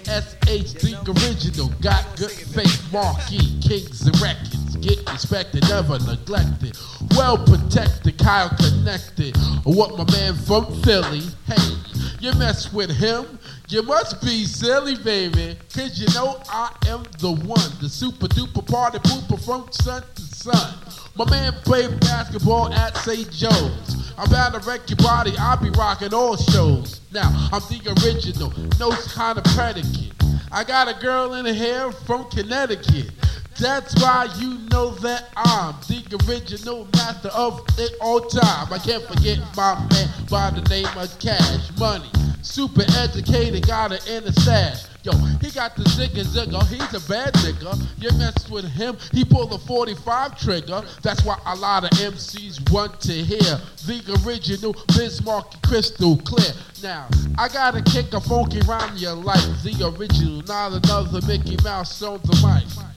S.H. the original. Got good faith, marquee, kings and records. Get respected, never neglected. Well protected, Kyle connected. What my man from Philly, hey, you mess with him, you must be silly, baby. Cause you know I am the one, the super duper party pooper from sun to sun. My man played basketball at St. Joe's. I'm bound to wreck your body, I'll be rocking all shows. Now, I'm the original, no kind of predicate. I got a girl in the hair from Connecticut. That's why you know that I'm the original master of it all time. I can't forget my man by the name of Cash Money. Super educated, got it in the stash. Yo, he got the zigga zigga, he's a bad nigga. You mess with him, he pull a 45 trigger. That's why a lot of MCs want to hear the original Bismarck crystal clear. Now, I gotta kick a funky round your like The original, not another Mickey Mouse on the mic.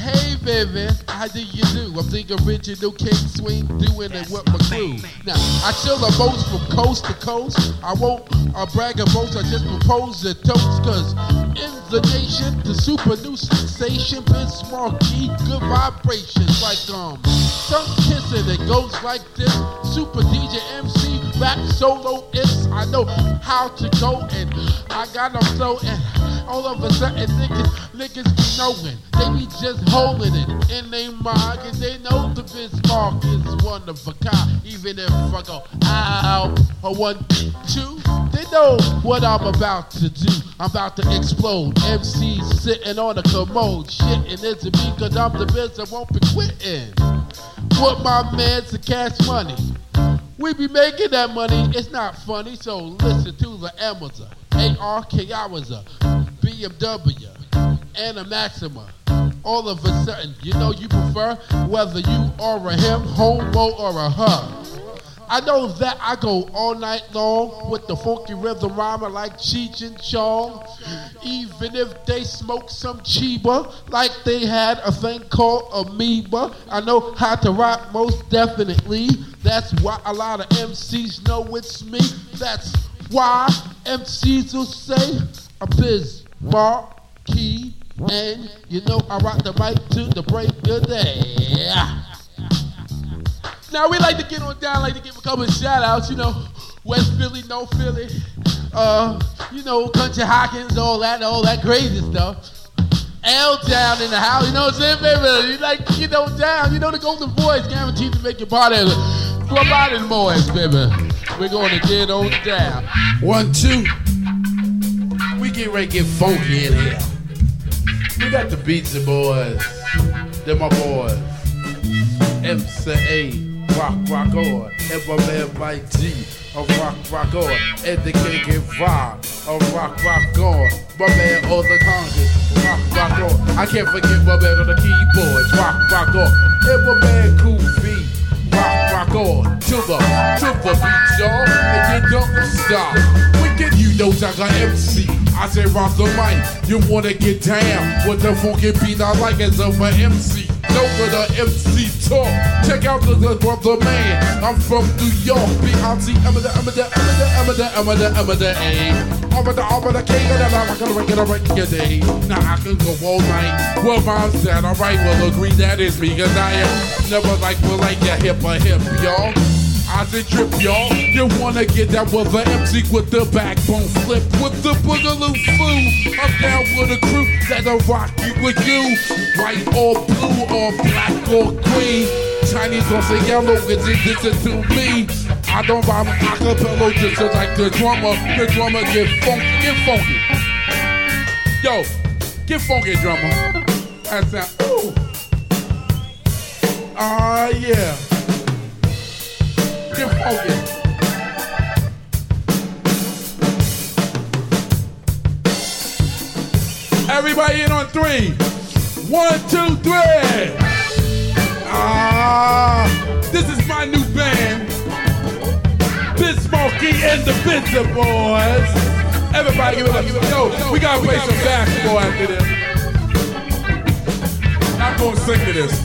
Hey baby, how do you do? I'm the original King Swing doing it with my crew. Now, I chill the boats from coast to coast. I won't uh, brag boast, I just propose a toast. Cause in the nation, the super new sensation, Biz Markie, good vibrations like um, some kissing. It goes like this. Super DJ MC, rap solo is. I know how to go and I got them flow and all of a sudden niggas, niggas be knowing. They be just holding it in their mind cause they know the Bismarck is one of a kind. Even if I go out or one, two, they know what I'm about to do. I'm about to explode. MCs sitting on a commode. Shitting it's me cause I'm the biz that won't be quitting. Put my man to cash money. We be making that money, it's not funny, so listen to the Amazon, ARK Yawaza, BMW, and a Maxima. All of a sudden, you know you prefer whether you are a him, homo, or a her. I know that I go all night long with the funky rhythm rhymer like Cheech and Chong. Even if they smoke some Chiba, like they had a thing called amoeba. I know how to rock most definitely. That's why a lot of MCs know it's me. That's why MCs will say a biz bar key. And you know I rock the mic to the break of day. Now we like to get on down, like to give a couple of shout outs, you know, West Philly, no Philly, uh, you know, Country Hawkins, all that, all that crazy stuff. L down in the house, you know what I'm saying, baby? You like to get on down, you know the Golden Boys guaranteed to make your party flop out in boys, baby. We're going to get on down. One, two. We get ready to get funky in here. We got the Beats Boys. They're my boys. MCA, rock, rock on. My man Mike G, a rock, rock on. Get rock, a rock, rock on. My man on the Congress, rock, rock on. I can't forget my man on the keyboards, rock, rock on. And my man Cool V, rock, rock on. To the, to the beat, y'all. And you don't stop. Wicked, you know got MC. I say rock the mic. You wanna get down with the funky beat I like as of an MC. For the MC talk. Check out the, the brother man. I'm from New York. Beyonce, I'm the, I'm the, I'm the, I'm the, I'm the, I'm the A. I'm the, I'm the king of the I'm gonna record a record day. Now I can go all night. Well, mom said, alright, we'll agree that is me. Cause I am never like, well, like your hip or hip, y'all. I said trip, y'all. You wanna get that with the MC with the backbone flip with the boogaloo foo. I'm down with a crew that'll rock you with you. White or blue or black or green. Chinese or say yellow, it's it to me. I don't rhyme acapella just like the drummer. The drummer get funky, get funky. Yo, get funky, drummer. That's that. Ooh. Ah, yeah. Get funky. Everybody in on three. One, two, three. Ah, this is my new band. Biz Smokey and the Bizza Boys. Everybody give it up. Yo, we gotta play some basketball after this. I'm gonna sing to this.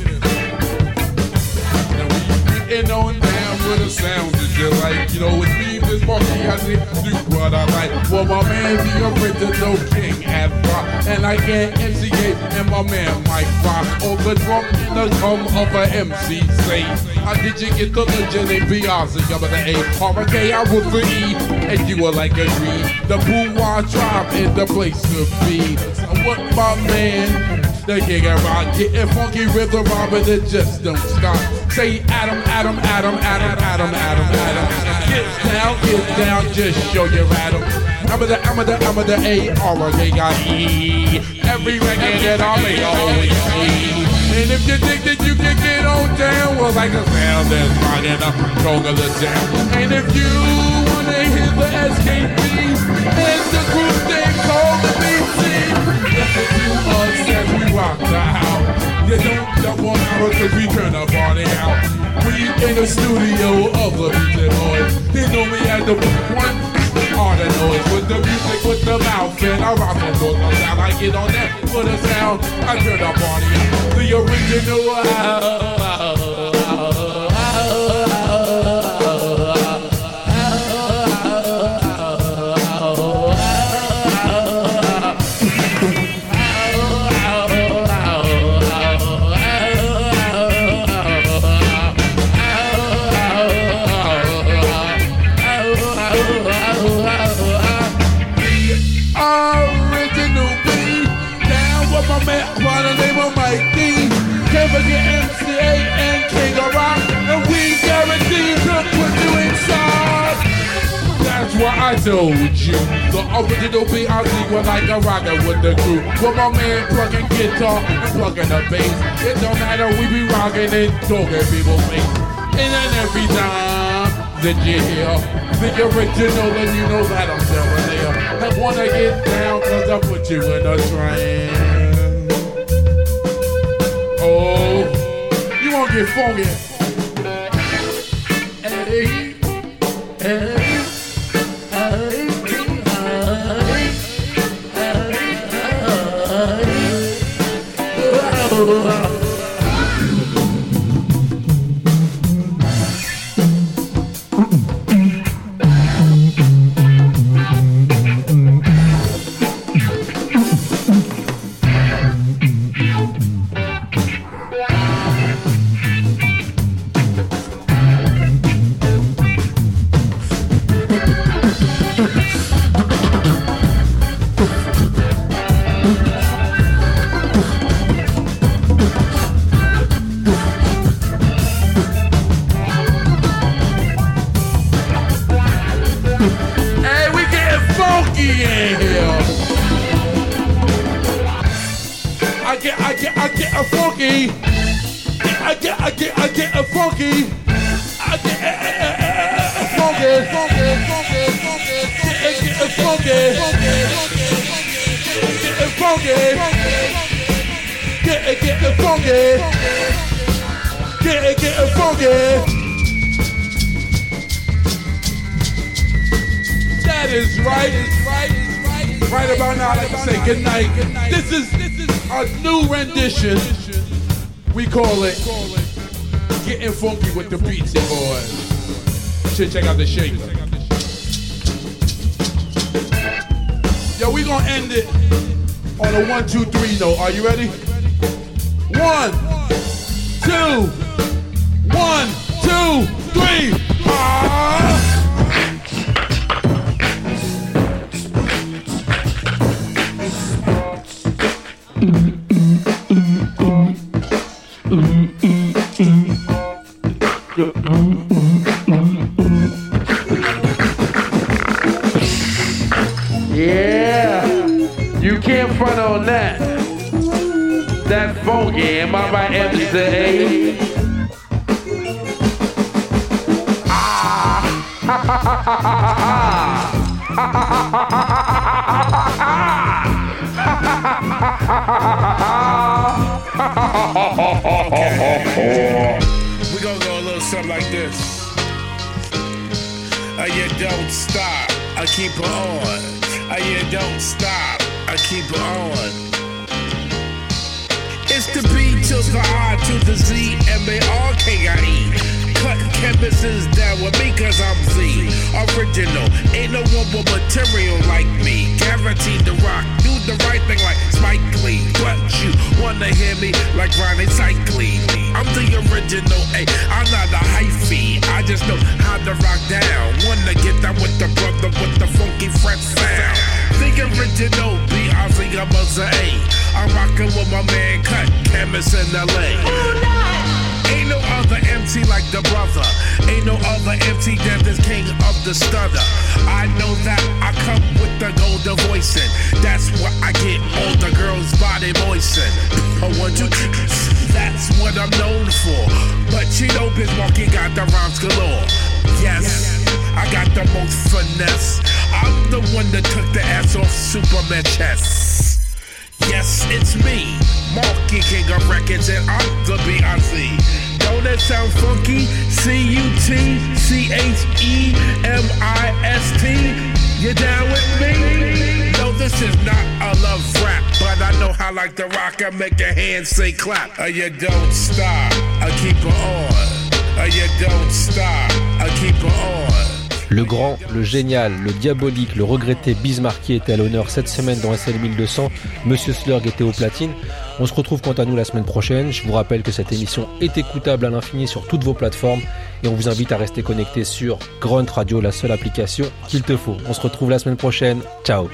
Now we getting on down with the sound that you like. You know, it's me, Biz Smokey, I need do what I like. Well, my man, the original king at rock. And I get MC8 and my man Mike Rock. All the drum the hum of a MC say. How did you get the legend in Beyonce? You're the A. R-K, I was the E. And you were like a green. The Boo-Wah tribe is the place to be. So what my man, the of rock, getting funky rhythm, Robin, it just don't stop. Say Adam, Adam, Adam, Adam, Adam, Adam, Adam. Get down, get down, just show your Adam. I'm a the, I'm a the, I'm a the A, R, K, I, E. Every record that I make, always. And if you think that you can get on down, well, like the sound that's rocking up, stronger the sound. And if you wanna hear the SKP and the group the BC, to us we rock the house. You don't we turn the party out. We in the studio of the music boys. They know as the one all the noise with the music, with the mouth, and I rock on both the sound. I get on that for the sound. I turn the party out. The original. Original original B, I think we're like a rocket with the crew. With my man plugging guitar and plugging the bass. It don't matter, we be rocking and talking people's face. And then every time that you hear the original, and you know that I'm telling you. I wanna get down cause I put you in a trance. Oh, you wanna get funky. Hey, Hey, Oh, I'd like to say good night. This is a new rendition. We call it Getting Funky with the Beatsy Boys. Should check out the shape. Yo, we gonna end it on a one, two, three note. Are you ready? One, We gonna go a little something like this. Uh, you don't stop, I keep it on. Uh, you don't stop, I keep it on. It's the B to the R to the Z, M-A-R-K-I-E. Cut canvases down with me cause I'm Z. Original, ain't no one with material like me. Guaranteed to rock, do the right thing like Spike Lee. But you wanna hear me like Ronnie Cycling. I'm the original, ayy, I'm not a hyphy. I just know how to rock down. Wanna get down with the brother with the funky fresh sound. The original, B, I think I'm a Z. I'm rocking with my man Cut Chemist in LA. Ain't no other MC like the brother. Ain't no other MC than this king of the stutter. I know that I come with the golden voicing. That's what I get all the girls' body moisten. I want you That's what I'm known for. But you know, Biz Markie got the rhymes galore. Yes, I got the most finesse. I'm the one that took the ass off Superman chest. Yes, it's me, Marky King of Records, and I'm the B.I.C. Don't that sound funky? C U T C H E M I S T. You down with me? No, this is not a love rap, but I know how like the rock I make your hands say clap. Uh, you don't stop, I keep it on. Uh, you don't stop, I keep it on. Le grand, le génial, le diabolique, le regretté Bismarcky était à l'honneur cette semaine dans SL 1200. Monsieur Slurg était au platine. On se retrouve quant à nous la semaine prochaine. Je vous rappelle que cette émission est écoutable à l'infini sur toutes vos plateformes et on vous invite à rester connecté sur Grunt Radio, la seule application qu'il te faut. On se retrouve la semaine prochaine. Ciao.